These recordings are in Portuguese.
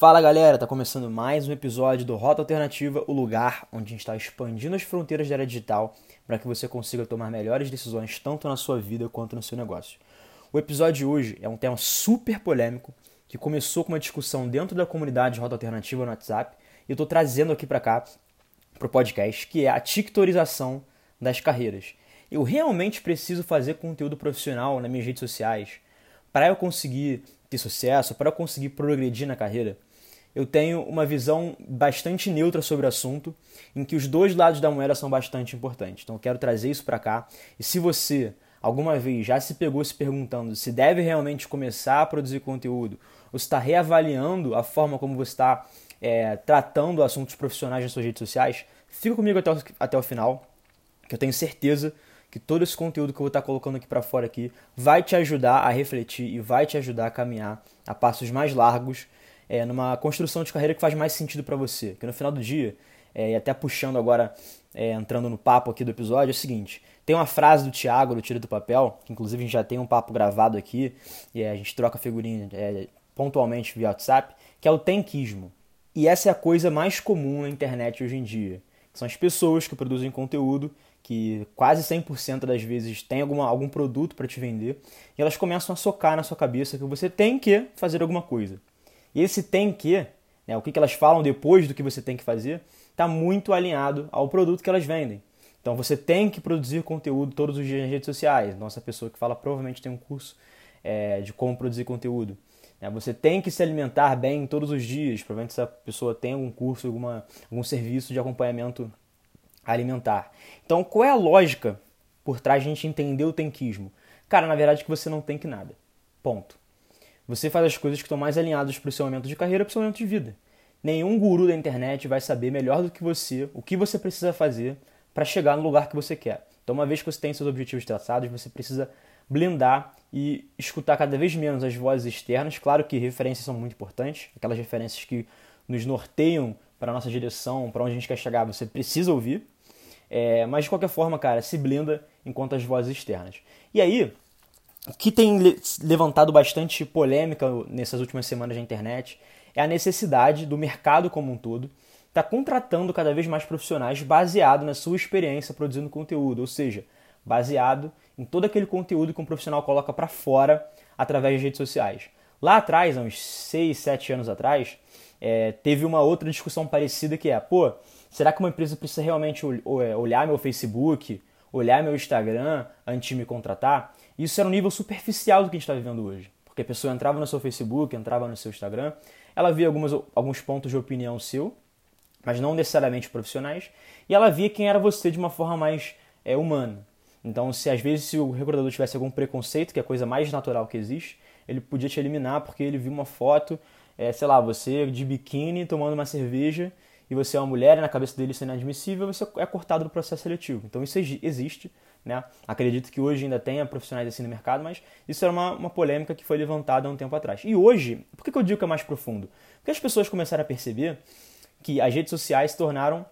Fala galera, tá começando mais um episódio do Rota Alternativa, o lugar onde a gente está expandindo as fronteiras da área digital para que você consiga tomar melhores decisões tanto na sua vida quanto no seu negócio. O episódio de hoje é um tema super polêmico que começou com uma discussão dentro da comunidade Rota Alternativa no WhatsApp e eu estou trazendo aqui para cá pro podcast, que é a tictorização das carreiras. Eu realmente preciso fazer conteúdo profissional nas minhas redes sociais para eu conseguir ter sucesso, para eu conseguir progredir na carreira eu tenho uma visão bastante neutra sobre o assunto, em que os dois lados da moeda são bastante importantes. Então eu quero trazer isso para cá. E se você alguma vez já se pegou se perguntando se deve realmente começar a produzir conteúdo, ou está reavaliando a forma como você está é, tratando assuntos profissionais nas suas redes sociais, fica comigo até o, até o final, que eu tenho certeza que todo esse conteúdo que eu vou estar colocando aqui para fora aqui vai te ajudar a refletir e vai te ajudar a caminhar a passos mais largos é, numa construção de carreira que faz mais sentido para você. Que no final do dia, é, e até puxando agora, é, entrando no papo aqui do episódio, é o seguinte: tem uma frase do Thiago, do Tira do Papel, que inclusive a gente já tem um papo gravado aqui, e a gente troca figurinha é, pontualmente via WhatsApp, que é o tenquismo. E essa é a coisa mais comum na internet hoje em dia. São as pessoas que produzem conteúdo que quase 100% das vezes tem alguma, algum produto para te vender, e elas começam a socar na sua cabeça que você tem que fazer alguma coisa. E esse tem que, né, o que, elas falam depois do que você tem que fazer, está muito alinhado ao produto que elas vendem. Então você tem que produzir conteúdo todos os dias nas redes sociais. Nossa pessoa que fala provavelmente tem um curso é, de como produzir conteúdo. É, você tem que se alimentar bem todos os dias. Provavelmente essa pessoa tem algum curso, alguma, algum serviço de acompanhamento alimentar. Então qual é a lógica por trás de a gente entender o tenquismo? Cara, na verdade é que você não tem que nada. Ponto. Você faz as coisas que estão mais alinhadas para o seu momento de carreira, para o seu momento de vida. Nenhum guru da internet vai saber melhor do que você o que você precisa fazer para chegar no lugar que você quer. Então, uma vez que você tem seus objetivos traçados, você precisa blindar e escutar cada vez menos as vozes externas. Claro que referências são muito importantes, aquelas referências que nos norteiam para a nossa direção, para onde a gente quer chegar, você precisa ouvir. É, mas de qualquer forma, cara, se blinda enquanto as vozes externas. E aí, que tem levantado bastante polêmica nessas últimas semanas na internet é a necessidade do mercado como um todo estar tá contratando cada vez mais profissionais baseado na sua experiência produzindo conteúdo, ou seja, baseado em todo aquele conteúdo que um profissional coloca para fora através das redes sociais. Lá atrás, há uns 6, 7 anos atrás, é, teve uma outra discussão parecida que é, pô, será que uma empresa precisa realmente olhar meu Facebook, olhar meu Instagram antes de me contratar? Isso era um nível superficial do que a gente está vivendo hoje. Porque a pessoa entrava no seu Facebook, entrava no seu Instagram, ela via algumas, alguns pontos de opinião seu, mas não necessariamente profissionais, e ela via quem era você de uma forma mais é, humana. Então, se às vezes se o recrutador tivesse algum preconceito, que é a coisa mais natural que existe, ele podia te eliminar porque ele viu uma foto, é, sei lá, você de biquíni tomando uma cerveja e você é uma mulher e na cabeça dele isso é inadmissível, você é cortado do processo seletivo. Então isso existe, né? Acredito que hoje ainda tenha profissionais assim no mercado, mas isso era uma, uma polêmica que foi levantada há um tempo atrás. E hoje, por que, que eu digo que é mais profundo? Porque as pessoas começaram a perceber que as redes sociais se tornaram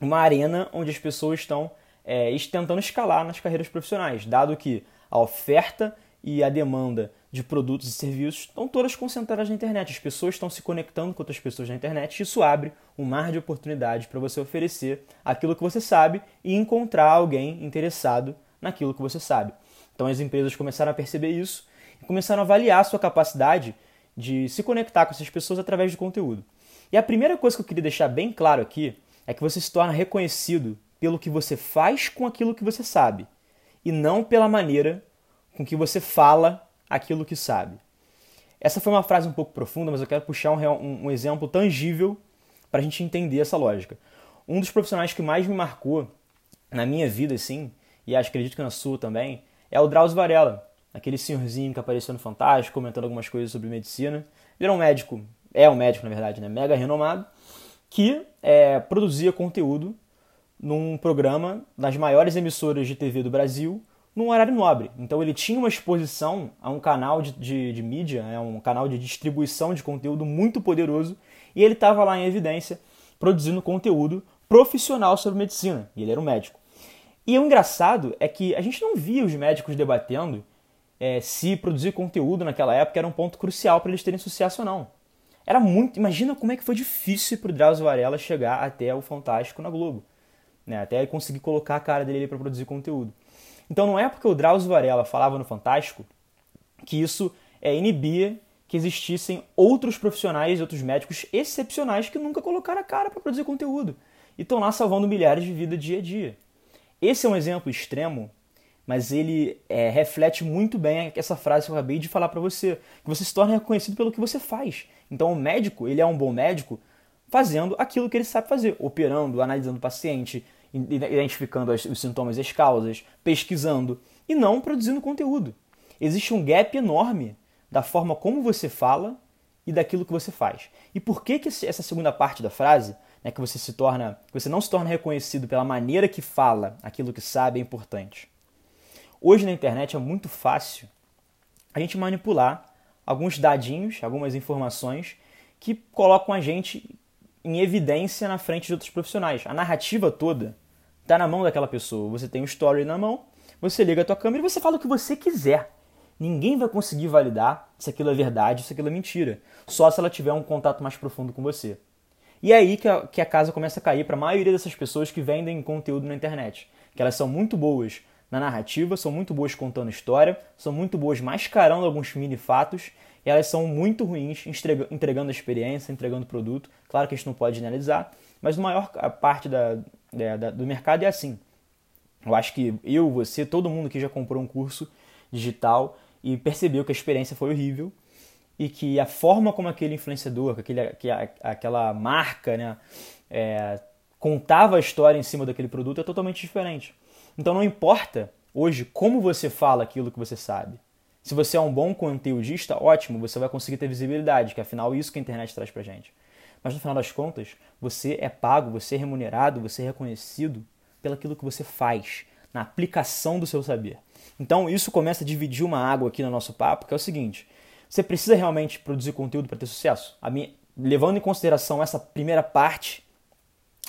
uma arena onde as pessoas estão é, tentando escalar nas carreiras profissionais, dado que a oferta e a demanda de produtos e serviços estão todas concentradas na internet. As pessoas estão se conectando com outras pessoas na internet e isso abre um mar de oportunidades para você oferecer aquilo que você sabe e encontrar alguém interessado naquilo que você sabe. Então as empresas começaram a perceber isso e começaram a avaliar a sua capacidade de se conectar com essas pessoas através de conteúdo. E a primeira coisa que eu queria deixar bem claro aqui é que você se torna reconhecido pelo que você faz com aquilo que você sabe e não pela maneira com que você fala aquilo que sabe. Essa foi uma frase um pouco profunda, mas eu quero puxar um, um, um exemplo tangível para a gente entender essa lógica. Um dos profissionais que mais me marcou na minha vida, assim, e acredito que na sua também, é o Drauzio Varela, aquele senhorzinho que apareceu no Fantástico comentando algumas coisas sobre medicina. Ele era um médico, é um médico na verdade, né, mega renomado, que é, produzia conteúdo num programa das maiores emissoras de TV do Brasil, num horário nobre. Então ele tinha uma exposição a um canal de, de, de mídia, é um canal de distribuição de conteúdo muito poderoso, e ele estava lá em evidência produzindo conteúdo profissional sobre medicina, e ele era um médico. E o engraçado é que a gente não via os médicos debatendo é, se produzir conteúdo naquela época era um ponto crucial para eles terem sucesso ou não. Era muito. Imagina como é que foi difícil pro Drauzio Varela chegar até o Fantástico na Globo. Né? Até conseguir colocar a cara dele para produzir conteúdo. Então não é porque o Drauzio Varela falava no Fantástico que isso é, inibia que existissem outros profissionais, outros médicos excepcionais que nunca colocaram a cara para produzir conteúdo e estão lá salvando milhares de vidas dia a dia. Esse é um exemplo extremo, mas ele é, reflete muito bem essa frase que eu acabei de falar para você, que você se torna reconhecido pelo que você faz. Então o médico, ele é um bom médico fazendo aquilo que ele sabe fazer, operando, analisando o paciente, identificando os sintomas e as causas, pesquisando e não produzindo conteúdo. Existe um gap enorme da forma como você fala e daquilo que você faz. E por que, que essa segunda parte da frase, né, que você se torna, que você não se torna reconhecido pela maneira que fala aquilo que sabe é importante? Hoje na internet é muito fácil a gente manipular alguns dadinhos, algumas informações que colocam a gente em evidência na frente de outros profissionais. A narrativa toda está na mão daquela pessoa. Você tem um story na mão, você liga a tua câmera e você fala o que você quiser. Ninguém vai conseguir validar se aquilo é verdade, se aquilo é mentira. Só se ela tiver um contato mais profundo com você. E é aí que a, que a casa começa a cair para a maioria dessas pessoas que vendem conteúdo na internet. Que elas são muito boas na narrativa, são muito boas contando história, são muito boas mascarando alguns mini fatos, e elas são muito ruins entregando a experiência, entregando produto. Claro que a gente não pode generalizar, mas a maior parte da, da, do mercado é assim. Eu acho que eu, você, todo mundo que já comprou um curso digital e percebeu que a experiência foi horrível e que a forma como aquele influenciador, aquele, que aquela marca, né, é, contava a história em cima daquele produto é totalmente diferente. Então não importa hoje como você fala aquilo que você sabe. Se você é um bom conteudista, ótimo, você vai conseguir ter visibilidade, que afinal é isso que a internet traz pra gente. Mas no final das contas, você é pago, você é remunerado, você é reconhecido pelaquilo que você faz, na aplicação do seu saber. Então isso começa a dividir uma água aqui no nosso papo, que é o seguinte: você precisa realmente produzir conteúdo para ter sucesso? Minha, levando em consideração essa primeira parte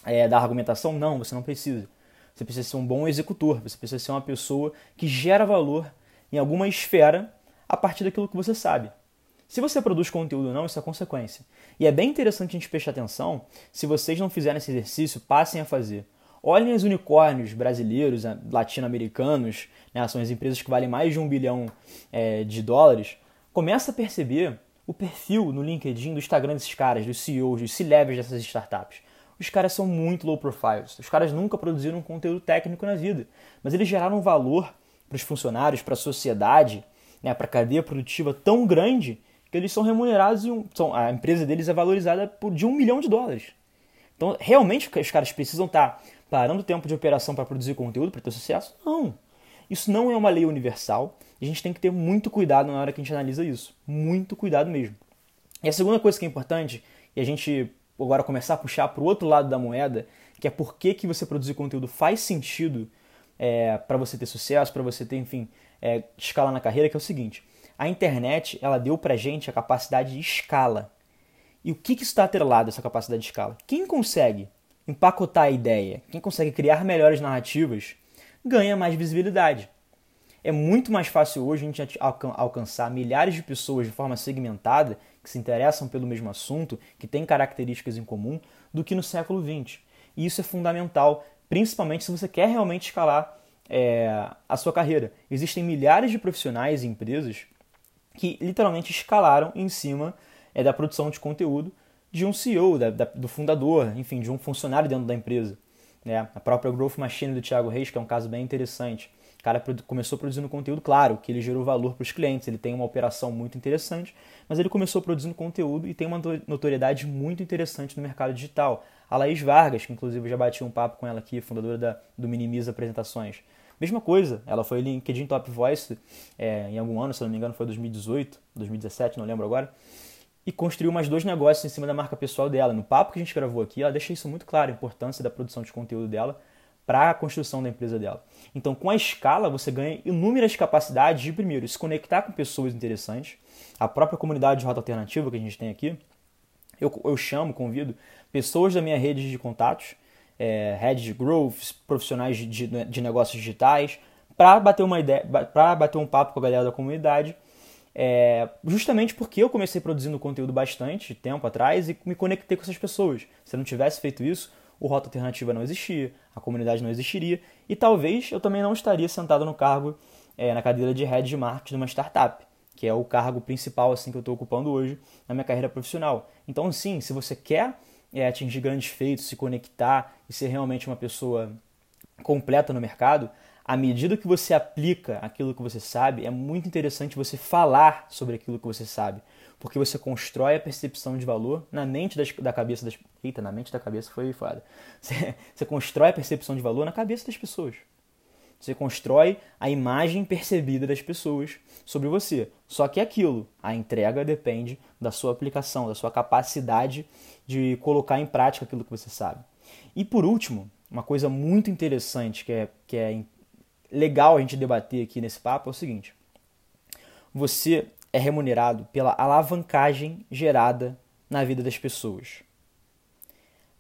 é, da argumentação, não, você não precisa. Você precisa ser um bom executor, você precisa ser uma pessoa que gera valor em alguma esfera a partir daquilo que você sabe. Se você produz conteúdo ou não, isso é consequência. E é bem interessante a gente prestar atenção. Se vocês não fizerem esse exercício, passem a fazer. Olhem os unicórnios brasileiros, eh, latino-americanos, né, são as empresas que valem mais de um bilhão é, de dólares. Começa a perceber o perfil no LinkedIn, do Instagram desses caras, dos CEOs, dos C-levels dessas startups. Os caras são muito low profile. Os caras nunca produziram conteúdo técnico na vida, mas eles geraram valor para os funcionários, para a sociedade, né, para a cadeia produtiva tão grande que eles são remunerados e um, são, a empresa deles é valorizada por de um milhão de dólares. Então, realmente os caras precisam estar tá parando o tempo de operação para produzir conteúdo, para ter sucesso? Não. Isso não é uma lei universal e a gente tem que ter muito cuidado na hora que a gente analisa isso. Muito cuidado mesmo. E a segunda coisa que é importante, e a gente agora começar a puxar para o outro lado da moeda, que é por que, que você produzir conteúdo faz sentido é, para você ter sucesso, para você ter, enfim, é, escala na carreira, que é o seguinte a internet ela deu para gente a capacidade de escala. E o que, que está atrelado essa capacidade de escala? Quem consegue empacotar a ideia, quem consegue criar melhores narrativas, ganha mais visibilidade. É muito mais fácil hoje a gente alcançar milhares de pessoas de forma segmentada que se interessam pelo mesmo assunto, que têm características em comum, do que no século XX. E isso é fundamental, principalmente se você quer realmente escalar é, a sua carreira. Existem milhares de profissionais e empresas que literalmente escalaram em cima é, da produção de conteúdo de um CEO, da, da, do fundador, enfim, de um funcionário dentro da empresa. Né? A própria Growth Machine do Thiago Reis, que é um caso bem interessante. O cara começou produzindo conteúdo, claro, que ele gerou valor para os clientes, ele tem uma operação muito interessante, mas ele começou produzindo conteúdo e tem uma notoriedade muito interessante no mercado digital. A Laís Vargas, que inclusive eu já bati um papo com ela aqui, fundadora da, do Minimiza Apresentações, Mesma coisa, ela foi LinkedIn Top Voice é, em algum ano, se não me engano foi 2018, 2017, não lembro agora, e construiu mais dois negócios em cima da marca pessoal dela. No papo que a gente gravou aqui, ela deixa isso muito claro, a importância da produção de conteúdo dela para a construção da empresa dela. Então, com a escala, você ganha inúmeras capacidades de, primeiro, se conectar com pessoas interessantes, a própria comunidade de rota alternativa que a gente tem aqui, eu, eu chamo, convido pessoas da minha rede de contatos é, head de growth, profissionais de, de, de negócios digitais, para bater uma ideia, para bater um papo com a galera da comunidade é, justamente porque eu comecei produzindo conteúdo bastante tempo atrás e me conectei com essas pessoas. Se eu não tivesse feito isso, o Rota Alternativa não existia, a comunidade não existiria e talvez eu também não estaria sentado no cargo, é, na cadeira de head de marketing de uma startup, que é o cargo principal assim que eu estou ocupando hoje na minha carreira profissional. Então, sim, se você quer é, atingir grandes feitos, se conectar e ser realmente uma pessoa completa no mercado, à medida que você aplica aquilo que você sabe, é muito interessante você falar sobre aquilo que você sabe, porque você constrói a percepção de valor na mente das, da cabeça das. Eita, na mente da cabeça foi foda. Você, você constrói a percepção de valor na cabeça das pessoas. Você constrói a imagem percebida das pessoas sobre você. Só que é aquilo, a entrega depende da sua aplicação, da sua capacidade de colocar em prática aquilo que você sabe. E por último, uma coisa muito interessante que é, que é legal a gente debater aqui nesse papo é o seguinte: você é remunerado pela alavancagem gerada na vida das pessoas.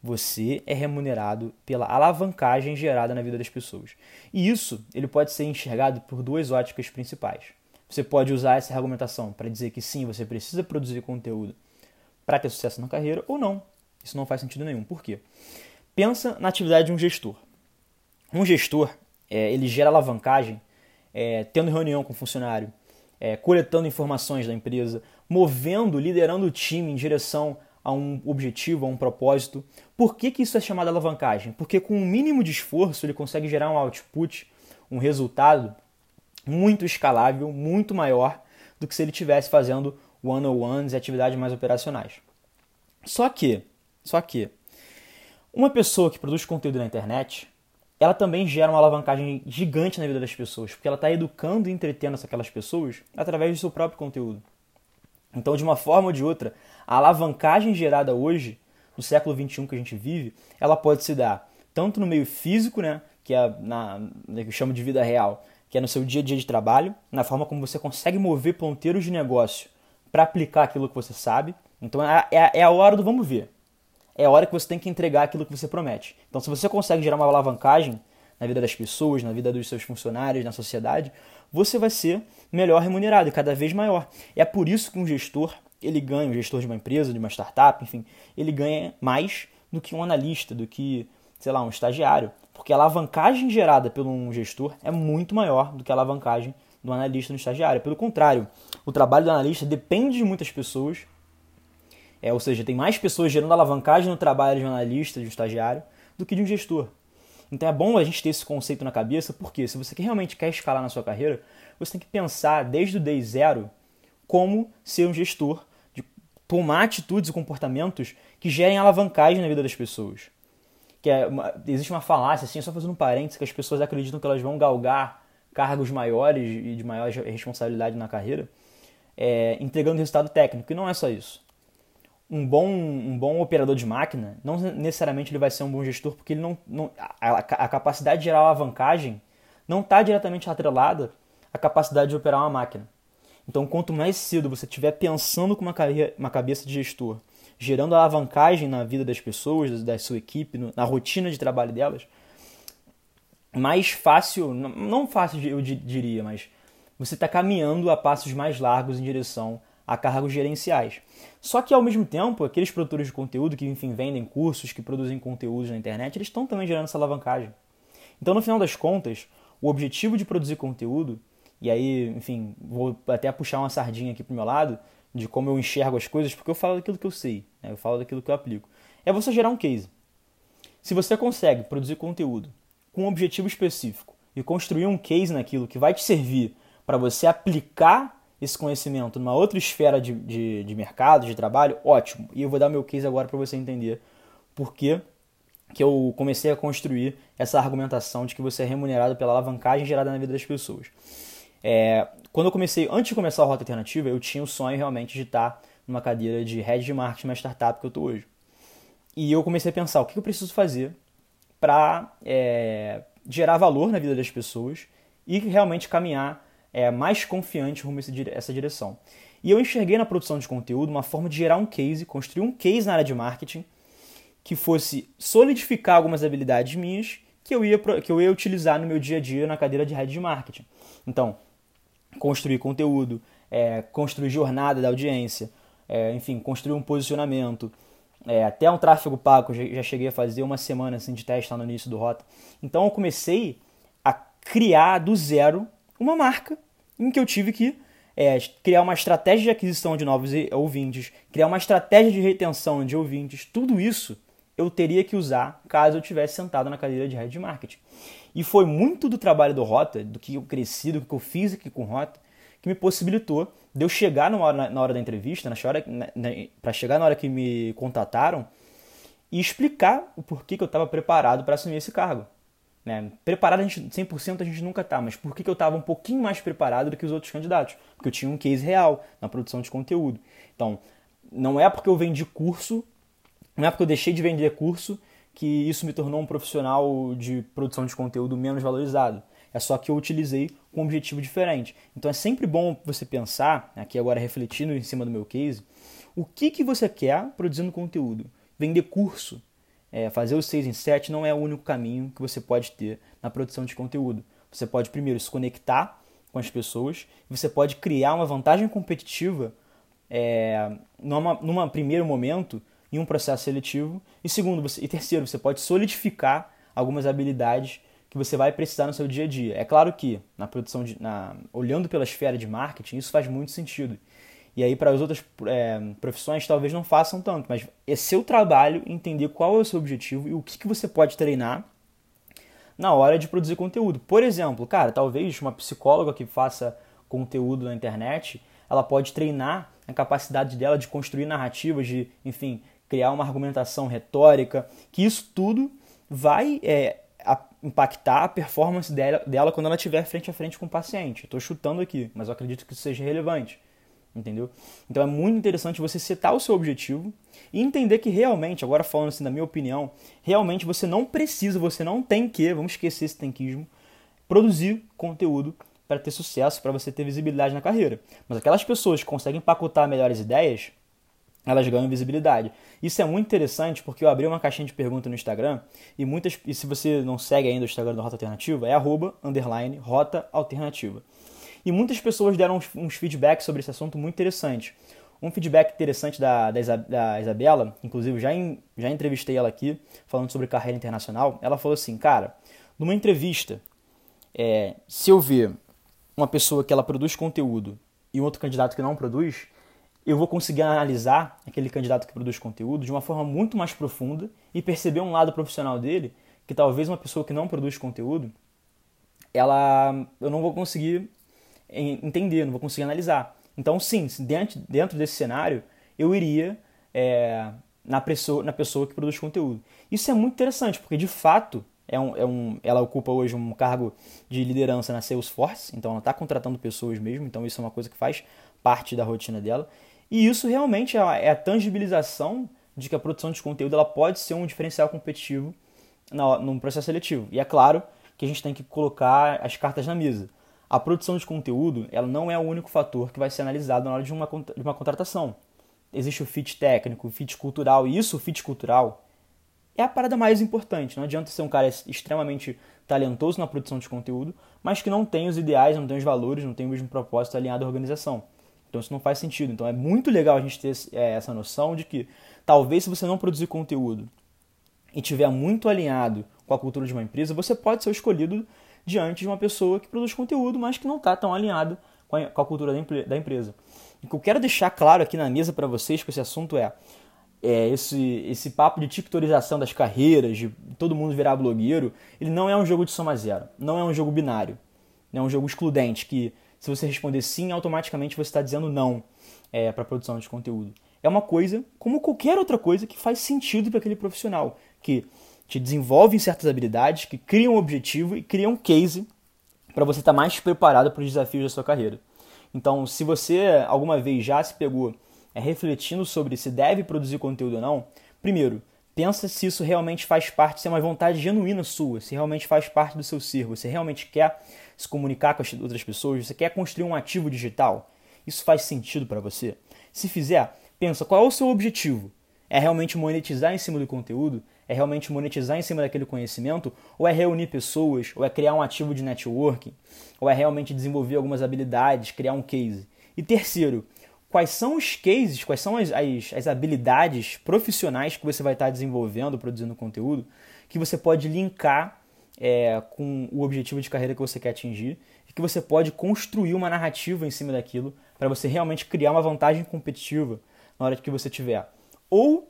Você é remunerado pela alavancagem gerada na vida das pessoas. E isso ele pode ser enxergado por duas óticas principais. Você pode usar essa argumentação para dizer que sim, você precisa produzir conteúdo para ter sucesso na carreira ou não. Isso não faz sentido nenhum. Por quê? Pensa na atividade de um gestor. Um gestor é, ele gera alavancagem é, tendo reunião com o funcionário, é, coletando informações da empresa, movendo, liderando o time em direção a um objetivo, a um propósito. Por que, que isso é chamado alavancagem? Porque com um mínimo de esforço ele consegue gerar um output, um resultado muito escalável, muito maior do que se ele estivesse fazendo one-on-ones e atividades mais operacionais. Só que, só que, uma pessoa que produz conteúdo na internet, ela também gera uma alavancagem gigante na vida das pessoas, porque ela está educando e entretendo aquelas pessoas através do seu próprio conteúdo. Então, de uma forma ou de outra, a alavancagem gerada hoje, no século XXI que a gente vive, ela pode se dar tanto no meio físico, né, que é na, que eu chamo de vida real, que é no seu dia a dia de trabalho, na forma como você consegue mover ponteiros de negócio para aplicar aquilo que você sabe. Então, é, é, é a hora do vamos ver é a hora que você tem que entregar aquilo que você promete. Então, se você consegue gerar uma alavancagem na vida das pessoas, na vida dos seus funcionários, na sociedade, você vai ser melhor remunerado e cada vez maior. É por isso que um gestor, ele ganha, um gestor de uma empresa, de uma startup, enfim, ele ganha mais do que um analista, do que, sei lá, um estagiário. Porque a alavancagem gerada por um gestor é muito maior do que a alavancagem do analista no estagiário. Pelo contrário, o trabalho do analista depende de muitas pessoas é, ou seja, tem mais pessoas gerando alavancagem no trabalho de um analista, de um estagiário, do que de um gestor. Então é bom a gente ter esse conceito na cabeça, porque se você realmente quer escalar na sua carreira, você tem que pensar desde o day zero como ser um gestor, de tomar atitudes e comportamentos que gerem alavancagem na vida das pessoas. Que é uma, existe uma falácia, assim, só fazendo um parênteses, que as pessoas acreditam que elas vão galgar cargos maiores e de maior responsabilidade na carreira, é, entregando resultado técnico. E não é só isso um bom, um bom operador de máquina, não necessariamente ele vai ser um bom gestor, porque ele não, não a, a capacidade de gerar alavancagem não está diretamente atrelada à capacidade de operar uma máquina. Então, quanto mais cedo você estiver pensando com uma, carreira, uma cabeça de gestor, gerando alavancagem na vida das pessoas, da sua equipe, na rotina de trabalho delas, mais fácil, não fácil eu diria, mas você está caminhando a passos mais largos em direção a cargos gerenciais. Só que ao mesmo tempo, aqueles produtores de conteúdo que enfim vendem cursos, que produzem conteúdos na internet, eles estão também gerando essa alavancagem. Então, no final das contas, o objetivo de produzir conteúdo, e aí, enfim, vou até puxar uma sardinha aqui pro meu lado, de como eu enxergo as coisas, porque eu falo daquilo que eu sei, né? eu falo daquilo que eu aplico. É você gerar um case. Se você consegue produzir conteúdo com um objetivo específico e construir um case naquilo que vai te servir para você aplicar esse conhecimento numa outra esfera de, de, de mercado, de trabalho, ótimo. E eu vou dar meu case agora para você entender por que, eu comecei a construir essa argumentação de que você é remunerado pela alavancagem gerada na vida das pessoas. É, quando eu comecei, antes de começar a Rota Alternativa, eu tinha o sonho realmente de estar numa cadeira de head de marketing uma startup que eu estou hoje. E eu comecei a pensar o que eu preciso fazer para é, gerar valor na vida das pessoas e realmente caminhar é, mais confiante rumo a essa direção. E eu enxerguei na produção de conteúdo uma forma de gerar um case, construir um case na área de marketing que fosse solidificar algumas habilidades minhas que eu ia, que eu ia utilizar no meu dia a dia na cadeira de head de marketing. Então, construir conteúdo, é, construir jornada da audiência, é, enfim, construir um posicionamento, é, até um tráfego pago, já, já cheguei a fazer uma semana assim, de teste lá no início do Rota. Então eu comecei a criar do zero uma marca em que eu tive que é, criar uma estratégia de aquisição de novos ouvintes, criar uma estratégia de retenção de ouvintes, tudo isso eu teria que usar caso eu tivesse sentado na cadeira de head marketing. E foi muito do trabalho do Rota, do que eu cresci, do que eu fiz aqui com Rota, que me possibilitou de eu chegar na hora, na hora da entrevista, para chegar na hora que me contataram e explicar o porquê que eu estava preparado para assumir esse cargo. Né? Preparado a gente, 100% a gente nunca está, mas por que eu estava um pouquinho mais preparado do que os outros candidatos? Porque eu tinha um case real na produção de conteúdo. Então, não é porque eu vendi curso, não é porque eu deixei de vender curso que isso me tornou um profissional de produção de conteúdo menos valorizado. É só que eu utilizei com um objetivo diferente. Então é sempre bom você pensar, aqui agora refletindo em cima do meu case, o que, que você quer produzindo conteúdo. Vender curso, é, fazer o 6 em 7 não é o único caminho que você pode ter na produção de conteúdo. Você pode primeiro se conectar com as pessoas, você pode criar uma vantagem competitiva é, numa, numa primeiro momento em um processo seletivo e segundo você, e terceiro você pode solidificar algumas habilidades que você vai precisar no seu dia a dia. É claro que na produção de, na, olhando pela esfera de marketing isso faz muito sentido e aí, para as outras é, profissões, talvez não façam tanto, mas é seu trabalho entender qual é o seu objetivo e o que, que você pode treinar na hora de produzir conteúdo. Por exemplo, cara, talvez uma psicóloga que faça conteúdo na internet, ela pode treinar a capacidade dela de construir narrativas, de, enfim, criar uma argumentação retórica, que isso tudo vai é, impactar a performance dela, dela quando ela estiver frente a frente com o paciente. Estou chutando aqui, mas eu acredito que isso seja relevante entendeu? Então é muito interessante você setar o seu objetivo e entender que realmente, agora falando assim da minha opinião, realmente você não precisa, você não tem que, vamos esquecer esse tenquismo, produzir conteúdo para ter sucesso, para você ter visibilidade na carreira. Mas aquelas pessoas que conseguem empacotar melhores ideias, elas ganham visibilidade. Isso é muito interessante porque eu abri uma caixinha de perguntas no Instagram e muitas, e se você não segue ainda o Instagram do Rota Alternativa, é arroba, underline, Rota Alternativa. E muitas pessoas deram uns, uns feedbacks sobre esse assunto muito interessante. Um feedback interessante da, da, Isabela, inclusive já, em, já entrevistei ela aqui, falando sobre carreira internacional. Ela falou assim: Cara, numa entrevista, é, se eu ver uma pessoa que ela produz conteúdo e um outro candidato que não produz, eu vou conseguir analisar aquele candidato que produz conteúdo de uma forma muito mais profunda e perceber um lado profissional dele que talvez uma pessoa que não produz conteúdo, ela eu não vou conseguir entender, não vou conseguir analisar. Então, sim, dentro, dentro desse cenário, eu iria é, na, pessoa, na pessoa que produz conteúdo. Isso é muito interessante, porque de fato é um, é um, ela ocupa hoje um cargo de liderança na Salesforce, então ela está contratando pessoas mesmo, então isso é uma coisa que faz parte da rotina dela. E isso realmente é a, é a tangibilização de que a produção de conteúdo ela pode ser um diferencial competitivo no, num processo seletivo. E é claro que a gente tem que colocar as cartas na mesa a produção de conteúdo ela não é o único fator que vai ser analisado na hora de uma, de uma contratação. Existe o fit técnico, o fit cultural, e isso, o fit cultural, é a parada mais importante. Não adianta ser um cara extremamente talentoso na produção de conteúdo, mas que não tem os ideais, não tem os valores, não tem o mesmo propósito alinhado à organização. Então isso não faz sentido. Então é muito legal a gente ter é, essa noção de que talvez se você não produzir conteúdo e tiver muito alinhado com a cultura de uma empresa, você pode ser escolhido diante de uma pessoa que produz conteúdo, mas que não está tão alinhado com a, com a cultura da, empresa. O que eu quero deixar claro aqui na mesa para vocês com esse assunto é, é, esse, esse papo de tiktorização das carreiras, de todo mundo virar blogueiro, ele não é um jogo de soma zero, não é um jogo binário, não é um jogo excludente que se você responder sim, automaticamente você está dizendo não é, para a produção de conteúdo. É uma coisa como qualquer outra coisa que faz sentido para aquele profissional, que te desenvolvem certas habilidades, que criam um objetivo e criam um case para você estar tá mais preparado para os desafios da sua carreira. Então, se você alguma vez já se pegou é, refletindo sobre se deve produzir conteúdo ou não, primeiro, pensa se isso realmente faz parte, se é uma vontade genuína sua, se realmente faz parte do seu círculo, se realmente quer se comunicar com as outras pessoas, você quer construir um ativo digital, isso faz sentido para você? Se fizer, pensa qual é o seu objetivo. É realmente monetizar em cima do conteúdo? É realmente monetizar em cima daquele conhecimento? Ou é reunir pessoas? Ou é criar um ativo de networking? Ou é realmente desenvolver algumas habilidades, criar um case? E terceiro, quais são os cases, quais são as, as, as habilidades profissionais que você vai estar desenvolvendo, produzindo conteúdo, que você pode linkar é, com o objetivo de carreira que você quer atingir e que você pode construir uma narrativa em cima daquilo para você realmente criar uma vantagem competitiva na hora que você tiver ou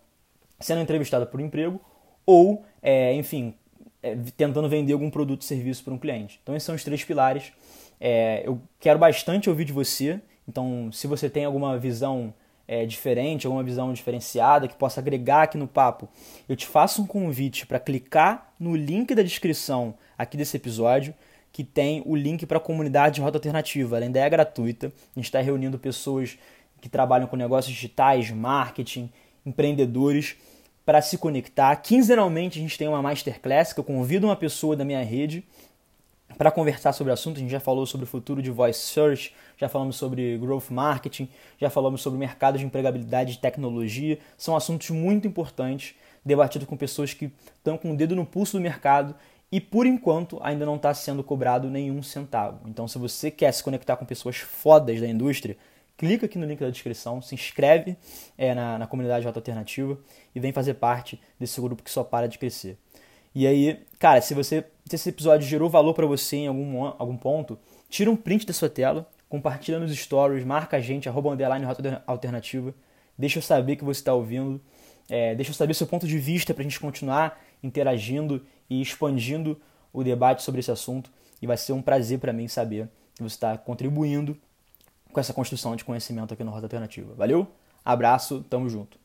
sendo entrevistado por emprego ou, é, enfim, é, tentando vender algum produto ou serviço para um cliente. Então, esses são os três pilares. É, eu quero bastante ouvir de você. Então, se você tem alguma visão é, diferente, alguma visão diferenciada que possa agregar aqui no papo, eu te faço um convite para clicar no link da descrição aqui desse episódio, que tem o link para a comunidade de Rota Alternativa. Ela ainda é gratuita. A gente está reunindo pessoas que trabalham com negócios digitais, marketing, empreendedores para se conectar. Quinzenalmente a gente tem uma masterclass que eu convido uma pessoa da minha rede para conversar sobre o assunto. A gente já falou sobre o futuro de voice search, já falamos sobre growth marketing, já falamos sobre mercado de empregabilidade e tecnologia. São assuntos muito importantes, debatidos com pessoas que estão com o dedo no pulso do mercado e por enquanto ainda não está sendo cobrado nenhum centavo. Então, se você quer se conectar com pessoas fodas da indústria, clica aqui no link da descrição, se inscreve é, na, na comunidade Rota Alternativa e vem fazer parte desse grupo que só para de crescer. E aí, cara, se você se esse episódio gerou valor para você em algum, algum ponto, tira um print da sua tela, compartilha nos stories, marca a gente, arroba underline rota alternativa, deixa eu saber que você está ouvindo, é, deixa eu saber seu ponto de vista para a gente continuar interagindo e expandindo o debate sobre esse assunto. E vai ser um prazer para mim saber que você está contribuindo com essa construção de conhecimento aqui no Rota Alternativa. Valeu? Abraço, tamo junto.